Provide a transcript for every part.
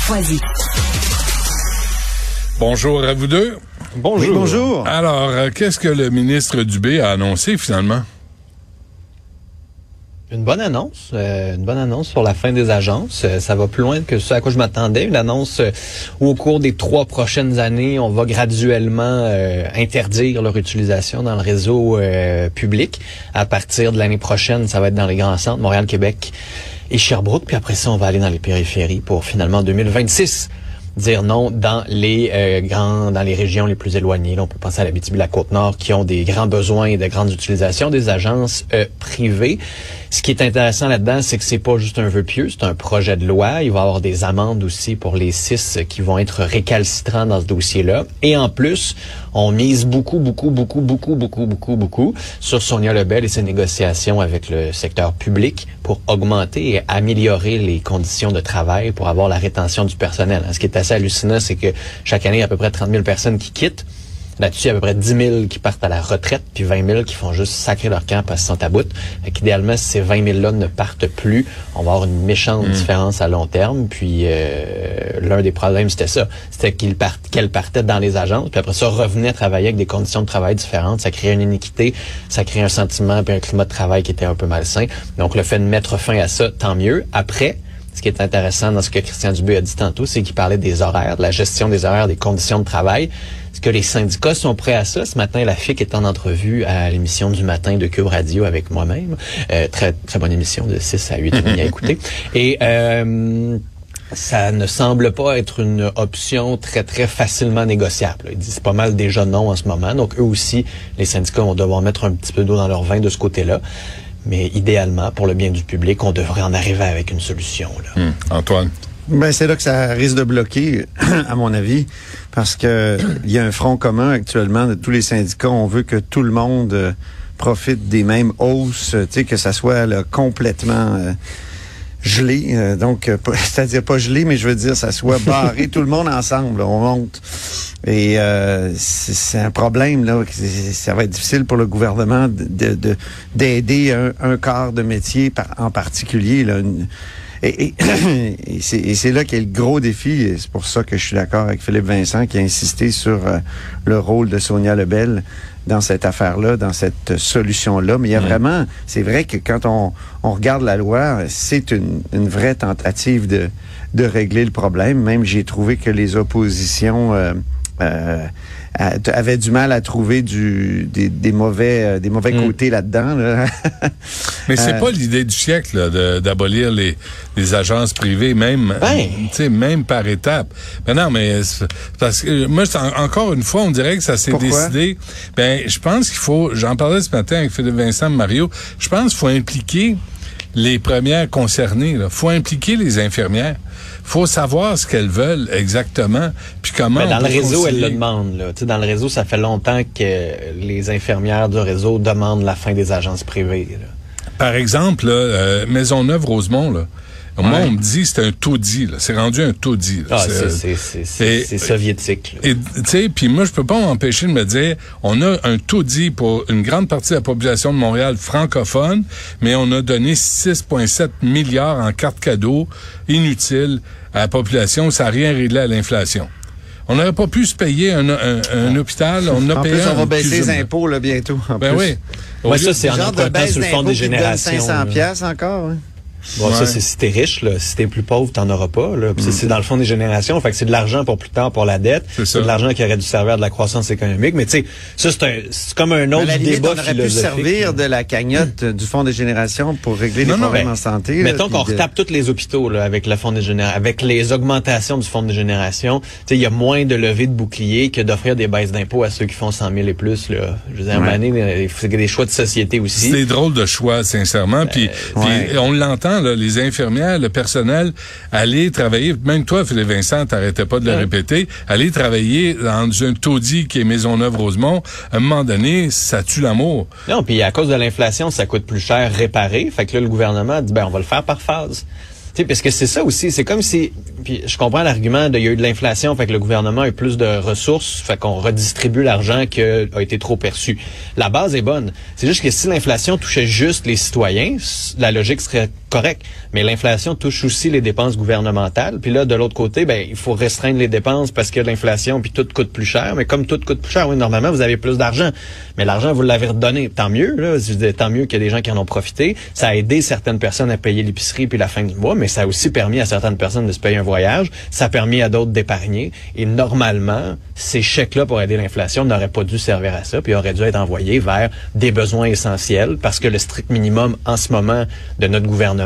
Foisy. Bonjour à vous deux. Bonjour. Oui, bonjour. Alors, euh, qu'est-ce que le ministre Dubé a annoncé finalement? Une bonne annonce, euh, une bonne annonce sur la fin des agences. Euh, ça va plus loin que ce à quoi je m'attendais. Une annonce euh, où au cours des trois prochaines années, on va graduellement euh, interdire leur utilisation dans le réseau euh, public. À partir de l'année prochaine, ça va être dans les grands centres, Montréal, Québec et Sherbrooke. Puis après ça, on va aller dans les périphéries pour finalement en 2026 dire non dans les euh, grands dans les régions les plus éloignées. On peut penser à la BTB, la Côte-Nord, qui ont des grands besoins et de grandes utilisations des agences euh, privées. Ce qui est intéressant là-dedans, c'est que c'est pas juste un vœu pieux, c'est un projet de loi. Il va y avoir des amendes aussi pour les six qui vont être récalcitrants dans ce dossier-là. Et en plus, on mise beaucoup, beaucoup, beaucoup, beaucoup, beaucoup, beaucoup, beaucoup sur Sonia Lebel et ses négociations avec le secteur public pour augmenter et améliorer les conditions de travail pour avoir la rétention du personnel. Ce qui est assez hallucinant, c'est que chaque année, il y a à peu près 30 000 personnes qui quittent. Là-dessus, il y a à peu près 10 000 qui partent à la retraite, puis 20 000 qui font juste sacrer leur camp parce qu'ils sont à bout. Fait qu'idéalement, si ces 20 000-là ne partent plus, on va avoir une méchante différence à long terme. Puis euh, l'un des problèmes, c'était ça. C'était qu'ils partent, qu'elles partaient dans les agences, puis après ça, revenaient travailler avec des conditions de travail différentes. Ça créait une iniquité, ça créait un sentiment, puis un climat de travail qui était un peu malsain. Donc, le fait de mettre fin à ça, tant mieux. Après, ce qui est intéressant dans ce que Christian Dubé a dit tantôt, c'est qu'il parlait des horaires, de la gestion des horaires, des conditions de travail. Que les syndicats sont prêts à ça? Ce matin, la FIC est en entrevue à l'émission du matin de Cube Radio avec moi-même. Euh, très, très bonne émission de 6 à 8 à écouter. Et euh, ça ne semble pas être une option très, très facilement négociable. Ils disent pas mal déjà non en ce moment. Donc, eux aussi, les syndicats vont devoir mettre un petit peu d'eau dans leur vin de ce côté-là. Mais idéalement, pour le bien du public, on devrait en arriver avec une solution. Là. Hum, Antoine? Ben, c'est là que ça risque de bloquer, à mon avis, parce que il y a un front commun actuellement de tous les syndicats. On veut que tout le monde euh, profite des mêmes hausses, euh, tu sais, que ça soit là, complètement euh, gelé. euh, donc, euh, c'est-à-dire pas gelé, mais je veux dire, ça soit barré, tout le monde ensemble, là, on monte. Et euh, c'est un problème, là. Ça va être difficile pour le gouvernement de- de- d'aider un, un quart de métier en particulier, là. Et, et, et c'est là qu'est le gros défi. C'est pour ça que je suis d'accord avec Philippe Vincent qui a insisté sur euh, le rôle de Sonia Lebel dans cette affaire-là, dans cette solution-là. Mais il y a vraiment, c'est vrai que quand on, on regarde la loi, c'est une, une vraie tentative de, de régler le problème. Même j'ai trouvé que les oppositions euh, euh, a- avaient du mal à trouver du, des, des mauvais, euh, des mauvais Mm. côtés là-dedans. là. Mais c'est Euh, pas l'idée du siècle d'abolir les, les agences privées, même, Ben. tu sais, même par étapes. Ben non, mais parce que moi, en- encore une fois, on dirait que ça s'est décidé. Ben, je pense qu'il faut. J'en parlais ce matin avec Philippe Vincent Mario. Je pense qu'il faut impliquer les premières concernées. Il faut impliquer les infirmières. Faut savoir ce qu'elles veulent exactement, puis comment. Mais dans le réseau, elle concilier. le demande. Là. Dans le réseau, ça fait longtemps que les infirmières du réseau demandent la fin des agences privées. là. Par exemple, là, euh, Maisonneuve-Rosemont, là. Moi, on me dit c'est un taudis, là. C'est rendu un taudis. là. Ah, C'est- c'est- c'est- c'est Et- c'est soviétique. là. Et tu sais, puis moi je peux pas m'empêcher de me dire, on a un taudis pour une grande partie de la population de Montréal francophone, mais on a donné 6,7 milliards en cartes cadeaux inutiles à la population, ça n'a rien réglé à l'inflation. On n'aurait pas pu se payer un, un, un hôpital. On a En payé plus, on un va baisser les impôts là, bientôt. en Ben plus. oui. Au Ouais, lieu- ça, c'est en Genre de baisse sur le fonds d'impôts des générations. 500 là. piastres encore. hein. Bon, Ouais. ça, c'est si t'es riche, là. Si t'es plus pauvre, t'en auras pas, là. Puis ça, c'est dans le fond des générations. Fait que c'est de l'argent pour plus tard pour la dette. C'est ça. de l'argent qui aurait dû servir à de la croissance économique. Mais tu sais, ça, c'est un, c'est comme un À autre la limite, débat on aurait pu servir de la cagnotte euh, du Fonds des générations pour régler Non, les non, problèmes ben, en santé. là, Mettons qu'on de- retape tous les hôpitaux là, avec le fonds des générations, avec les augmentations du fonds des générations. Tu sais, il y a moins de levées de boucliers que d'offrir des baisses d'impôts à ceux qui font 100 000 et plus. Là. Je veux dire, à un moment donné, euh, c'est des choix de société aussi. C'est des drôles de choix, sincèrement. Puis, puis ouais. on l'entend, là, les infirmières, le personnel, aller travailler, même toi, Philippe Vincent, t'arrêtais pas de le Ouais. répéter, aller travailler dans un taudis qui est Maisonneuve-Rosemont, à un moment donné, ça tue l'amour. Non, puis à cause de l'inflation, ça coûte plus cher réparer. Fait que là, le gouvernement dit, ben, on va le faire par phase. Tu sais, parce que c'est ça aussi. C'est comme si, puis je comprends l'argument de, il y a eu de l'inflation, fait que le gouvernement a eu plus de ressources, fait qu'on redistribue l'argent qui a été trop perçu. La base est bonne. C'est juste que si l'inflation touchait juste les citoyens, la logique serait correcte. Mais l'inflation touche aussi les dépenses gouvernementales. Puis là, de l'autre côté, ben, il faut restreindre les dépenses parce que l'inflation, puis tout coûte plus cher. Mais comme tout coûte plus cher, oui, normalement, vous avez plus d'argent. Mais l'argent, vous l'avez redonné. Tant mieux, là. Tant mieux qu'il y a des gens qui en ont profité. Ça a aidé certaines personnes à payer l'épicerie puis la fin du mois, mais ça a aussi permis à certaines personnes de se payer un voyage. Ça a permis à d'autres d'épargner. Et normalement, ces chèques-là pour aider l'inflation n'auraient pas dû servir à ça, puis auraient dû être envoyés vers des besoins essentiels, parce que le strict minimum en ce moment de notre gouvernement,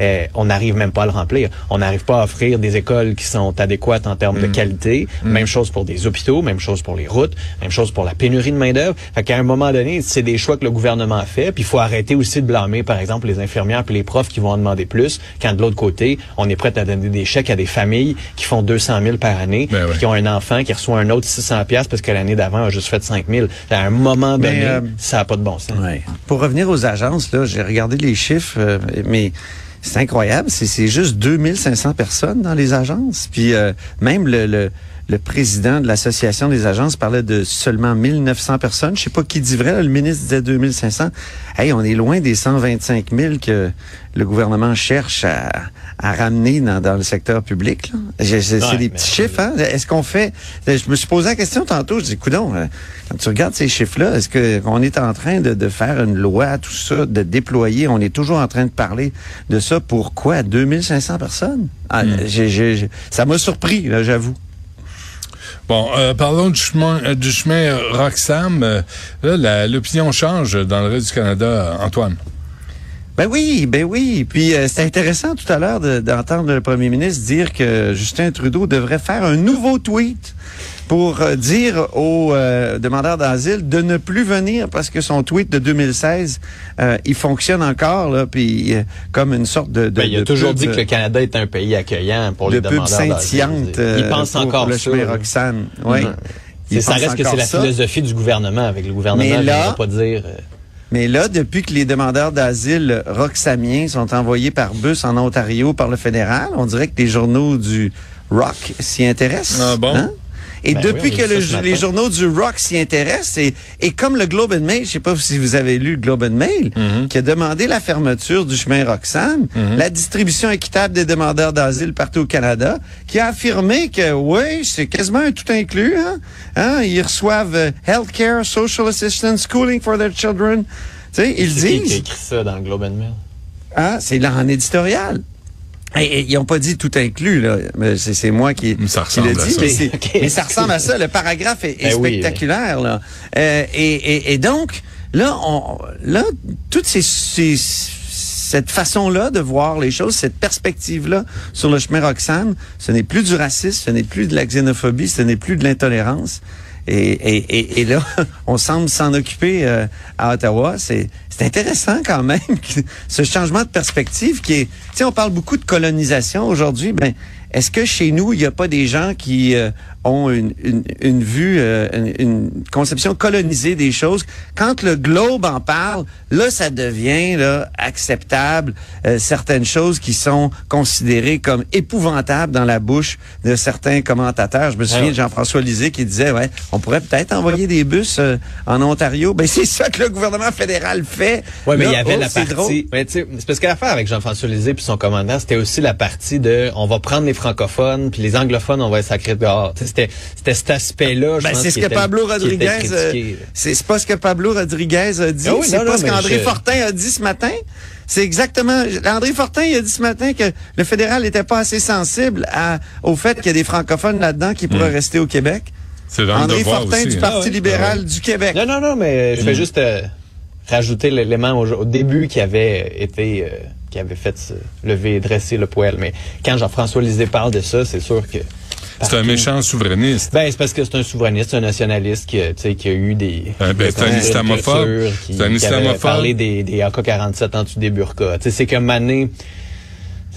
euh, on n'arrive même pas à le remplir. On n'arrive pas à offrir des écoles qui sont adéquates en termes de qualité. Même chose pour des hôpitaux, même chose pour les routes, même chose pour la pénurie de main-d'œuvre. Fait qu'à un moment donné, c'est des choix que le gouvernement a fait, puis il faut arrêter aussi de blâmer, par exemple, les infirmières puis les profs qui vont en demander plus, quand de l'autre côté, on est prêt à donner des chèques à des familles qui font 200 000 par année, Ben ouais. qui ont un enfant qui reçoit un autre 600 pièces parce que l'année d'avant a juste fait 5 000. À un moment donné, euh, ça n'a pas de bon sens. Ouais. Pour revenir aux agences, là, j'ai regardé les chiffres, euh, mais c'est incroyable. C'est, juste 2500 personnes dans les agences. Puis euh, même le, président de l'association des agences parlait de seulement 1900 personnes. Je sais pas qui dit vrai. le ministre disait 2500. Hey, on est loin des 125 000 que le gouvernement cherche à, à ramener dans, dans le secteur public. C'est des petits chiffres. Hein? Est-ce qu'on fait... Je me suis posé la question tantôt. Je dis, coudon, euh, quand tu regardes ces chiffres-là, est-ce que on est en train de, de faire une loi, tout ça, de déployer? On est toujours en train de parler de ça. Pourquoi 2500 personnes? Ah, j'ai- ça m'a surpris, j'avoue. Bon, euh, parlons du chemin, euh, du chemin euh, Roxham. Euh, l'opinion change dans le reste du Canada, euh, Antoine. Ben oui, ben oui. Puis euh, c'est intéressant tout à l'heure de- d'entendre le premier ministre dire que Justin Trudeau devrait faire un nouveau tweet pour euh, dire aux euh, demandeurs d'asile de ne plus venir parce que son tweet de 2016, euh, il fonctionne encore là, puis euh, comme une sorte de. de Ben, il a de toujours pub, dit que le Canada est un pays accueillant pour de les pub demandeurs d'asile. scintillante. Il pense pour encore le ça. chemin là. Roxham. Oui. Il Ça reste que c'est la ça. philosophie du gouvernement. Avec le gouvernement, Mais il là- va pas dire... Mais là, depuis que les demandeurs d'asile roxamiens sont envoyés par bus en Ontario par le fédéral, on dirait que les journaux du Rock s'y intéressent. Ah bon? Hein? Et Ben depuis oui, que le- les journaux du Rock s'y intéressent, et, et comme le Globe and Mail, je sais pas si vous avez lu le Globe and Mail, Mhm. qui a demandé la fermeture du chemin Roxham, la distribution équitable des demandeurs d'asile partout au Canada, qui a affirmé que oui, c'est quasiment un tout inclus. Hein? Hein? Ils reçoivent euh, healthcare, social assistance, schooling for their children. Tu sais, ils c'est qui qui a disent, écrit ça dans le Globe and Mail? hein, c'est là en éditorial. Et ils n'ont pas dit tout inclus, là. Mais c'est, c'est moi qui, Ça qui le dis, mais, ça ressemble à ça. Le paragraphe est, est Ben oui, spectaculaire, là. Euh, et, et, et donc, là, on, là, toutes ces, ces- cette façon-là de voir les choses, cette perspective-là sur le chemin Roxham, ce n'est plus du racisme, ce n'est plus de la xénophobie, ce n'est plus de l'intolérance. Et, et, et, là, on semble s'en occuper euh, à Ottawa. C'est intéressant quand même, ce changement de perspective qui est... Tu sais, on parle beaucoup de colonisation aujourd'hui. Ben, est-ce que chez nous, il n'y a pas des gens qui euh, ont une, une, une vue, euh, une, une conception colonisée des choses? Quand le globe en parle, là, ça devient là, acceptable euh, certaines choses qui sont considérées comme épouvantables dans la bouche de certains commentateurs. Je me souviens de Jean-François Lisée qui disait, ouais, on pourrait peut-être envoyer des bus euh, en Ontario. Ben, c'est ça que le gouvernement fédéral fait. Oui, mais il y avait oh, la partie. c'est parce que l'affaire avec Jean-François Lisée puis son commandant, c'était aussi la partie de on va prendre les francophones, puis les anglophones, on va être sacrés dehors. C'était c'était cet aspect-là. Ben, c'est ce que était- Pablo Rodriguez, euh, c'est pas ce que Pablo Rodriguez a dit, Ah oui, c'est pas non, ce qu'André je- Fortin a dit ce matin. C'est exactement, André Fortin il a dit ce matin que le fédéral n'était pas assez sensible à, au fait qu'il y a des francophones là-dedans qui pourraient rester au Québec. C'est André Fortin aussi, du hein. Parti Ah libéral du Québec. Non, non, non, mais je vais juste euh, rajouter l'élément au, au début qui avait été, euh, qui avait fait se lever et dresser le poêle. Mais quand Jean-François Lisée parle de ça, c'est sûr que... C'est un méchant souverainiste. Ben, c'est parce que c'est un souverainiste, un nationaliste qui, a- tu sais, qui a eu des... Ben, c'est un islamophobe. C'est un qui avait islamophobe. parlé des, des AK-47 en dessous des burkas. Tu sais, c'est que Mané...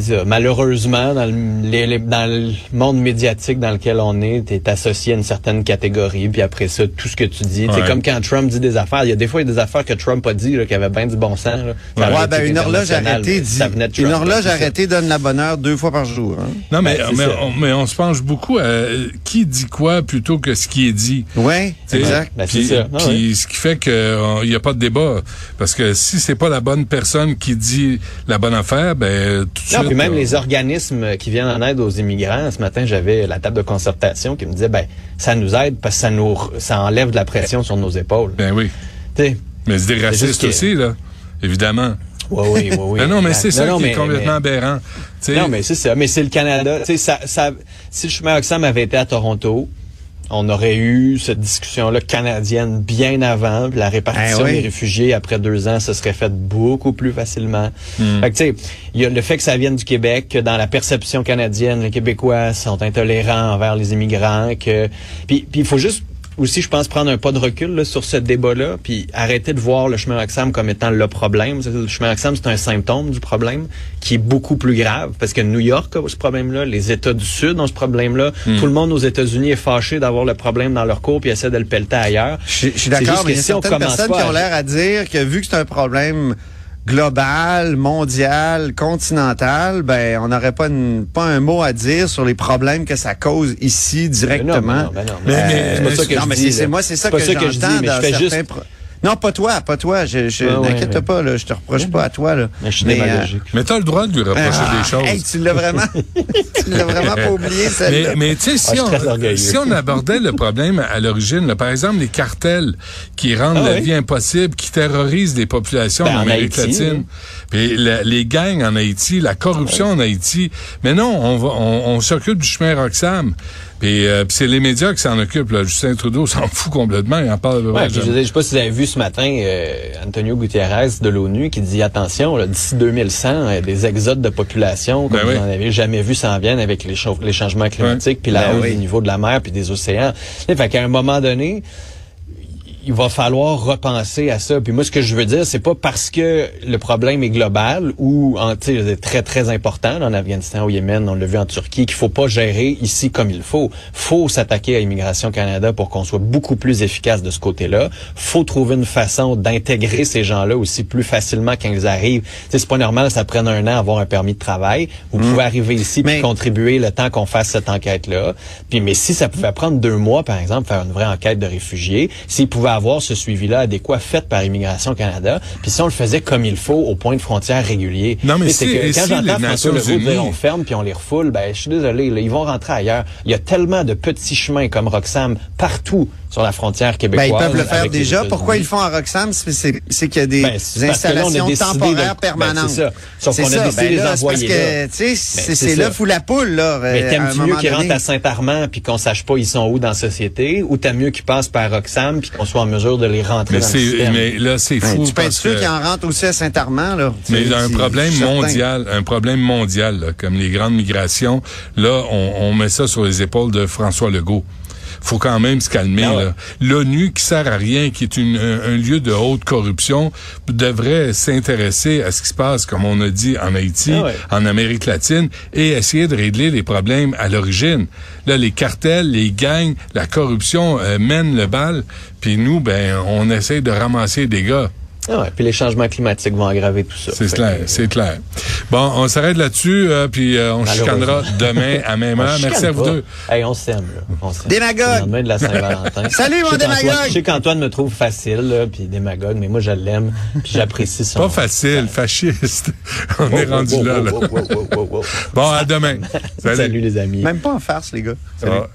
Ça. Malheureusement, dans le, les- les- dans le monde médiatique dans lequel on est, tu es associé à une certaine catégorie, puis après ça, tout ce que tu dis. C'est Ouais. comme quand Trump dit des affaires. Il y a des fois, il y a des affaires que Trump a dit là, qui avaient bien du bon sens. Là. Ouais, ben, une horloge arrêtée dit, ça venait de une Trump, là, horloge arrêtée donne la bonne heure deux fois par jour. hein. Non, mais, Ben, mais, on, mais on se penche beaucoup à qui dit quoi plutôt que ce qui est dit. Ouais, T'sais, exact. Ben, c'est Puis, ça. Ah puis ouais. ce qui fait qu'il n'y a pas de débat. Parce que si c'est pas la bonne personne qui dit la bonne affaire, ben tout Non, suite. puis même les organismes qui viennent en aide aux immigrants. Ce matin, j'avais la table de concertation qui me disait, ben, ça nous aide parce que ça nous, ça enlève de la pression sur nos épaules. Ben oui. Tu sais. Mais c'est des racistes aussi, là. Évidemment. Oui, oui, oui, oui. Ben non, mais c'est ça Non, qui est complètement mais- aberrant. Non, mais c'est ça. Mais c'est le Canada. Tu sais, ça, ça, si le chemin Oxfam avait été à Toronto, on aurait eu cette discussion-là canadienne bien avant. puis La répartition Eh oui. des réfugiés après deux ans, ce serait fait beaucoup plus facilement. Hmm. Fait que, tu sais, il y a le fait que ça vienne du Québec, que dans la perception canadienne, les Québécois sont intolérants envers les immigrants, que puis il faut juste aussi, je pense, prendre un pas de recul là, sur ce débat-là, puis arrêter de voir le chemin Oxfam comme étant le problème. Le chemin Oxfam, c'est un symptôme du problème qui est beaucoup plus grave, parce que New York a ce problème-là, les États du Sud ont ce problème-là, tout le monde aux États-Unis est fâché d'avoir le problème dans leur cours, puis essaie de le pelleter ailleurs. Je, je suis d'accord, mais il y a si certaines personnes qui ont l'air à dire que vu que c'est un problème global, mondial, continental, ben on n'aurait pas une- pas un mot à dire sur les problèmes que ça cause ici directement. Ben non, ben non, Mais- mais mais- c'est pas ça que non, je mais dis. c'est- moi, c'est ça que que je dis, j'entends mais dans je fais certains juste... pro- Non, pas toi, pas toi. Je, je Ah ouais, n'inquiète mais- pas, là, je te reproche pas à toi. Là. Mais je suis Mais, démagogique. Mais t'as le droit de lui reprocher ah, des choses. hey, tu l'as vraiment, tu l'as vraiment pas oublié Mais, celle-là. mais tu sais, si, Ah, on, si on abordait le problème à l'origine, là, par exemple, les cartels qui rendent Ah la oui? vie impossible, qui terrorisent les populations Ben, en Amérique Haïti, latine, puis la- les gangs en Haïti, la corruption en Haïti. Mais non, on, va, on, on s'occupe du chemin Roxham. Puis euh, puis c'est les médias qui s'en occupent. Là. Justin Trudeau s'en fout complètement. Il en parle. Ouais, puis je, je sais pas si vous avez vu ce matin euh, Antonio Gutiérrez de l'ONU qui dit attention, là, d'ici 2100, euh, des exodes de population comme Ben vous oui. n'en avez jamais vu s'en viennent avec les, les changements climatiques puis la Ben hausse oui. du niveau de la mer puis des océans. Fait qu'à un moment donné, il va falloir repenser à ça. Puis moi, ce que je veux dire, c'est pas parce que le problème est global ou en, très très important en Afghanistan, au Yémen, on l'a vu en Turquie, qu'il faut pas gérer ici comme il faut. Faut s'attaquer à Immigration Canada pour qu'on soit beaucoup plus efficace de ce côté-là. Faut trouver une façon d'intégrer ces gens-là aussi plus facilement quand ils arrivent. C'est pas normal, ça prenne un an à avoir un permis de travail. Vous pouvez arriver ici Mais- puis contribuer le temps qu'on fasse cette enquête-là. Puis, mais si ça pouvait prendre deux mois, par exemple, faire une vraie enquête de réfugiés, s'ils pouvaient avoir ce suivi-là adéquat fait par Immigration Canada, puis si on le faisait comme il faut au point de frontière régulier. Non, mais si- c'est que quand si j'entends François Legault dire on ferme puis on les refoule, ben je suis désolé, là, ils vont rentrer ailleurs. Il y a tellement de petits chemins comme Roxham partout sur la frontière Ben, québécoise. ils peuvent le faire déjà. Pourquoi ils le font à Roxham? C'est- C'est c'est qu'il y a des Ben, a installations décidé temporaires de- permanentes. ben, c'est ça. Sauf C'est qu'on a ça. décidé Ben là, c'est parce envoyer que, là. tu sais, Ben, c'est c'est c'est ça. l'œuf ou la poule, là. Mais euh, t'aimes-tu mieux qu'ils rentrent à Saint-Armand puis qu'on sache pas ils sont où dans la société ou t'aimes mieux qu'ils passent par Roxham puis qu'on soit en mesure de les rentrer Mais, dans le système? mais là, c'est Ben, fou. tu peux être sûr que- qu'il en rentre aussi à Saint-Armand, là? Mais C'est- il y a un c'est problème mondial, un problème mondial, là, comme les grandes migrations. Là, on, on met ça sur les épaules de François Legault. Faut quand même se calmer. Ah là. L'ONU, qui sert à rien, qui est une, un, un lieu de haute corruption, devrait s'intéresser à ce qui se passe, comme on a dit, en Haïti, Ah ouais. en Amérique latine, et essayer de régler les problèmes à l'origine. Là, les cartels, les gangs, la corruption euh, mènent le bal, puis nous, ben, on essaie de ramasser des gars. Ah ouais, puis les changements climatiques vont aggraver tout ça. C'est clair, que- c'est clair. Bon, on s'arrête là-dessus, euh, puis euh, on chicanera demain à même heure. Merci à vous pas. deux. Hey, on s'aime, là. On s'aime. Démagogue. Le de la Saint-Valentin. Salut, mon démagogue. Je sais qu'Antoine me trouve facile, là, puis démagogue, mais moi, je l'aime, puis j'apprécie son... Pas facile, fasciste. On est Wow, rendu wow, là, là. wow, wow, wow, wow, wow. Bon, à demain. Salut les amis. Même pas en farce, les gars. Salut. Ah.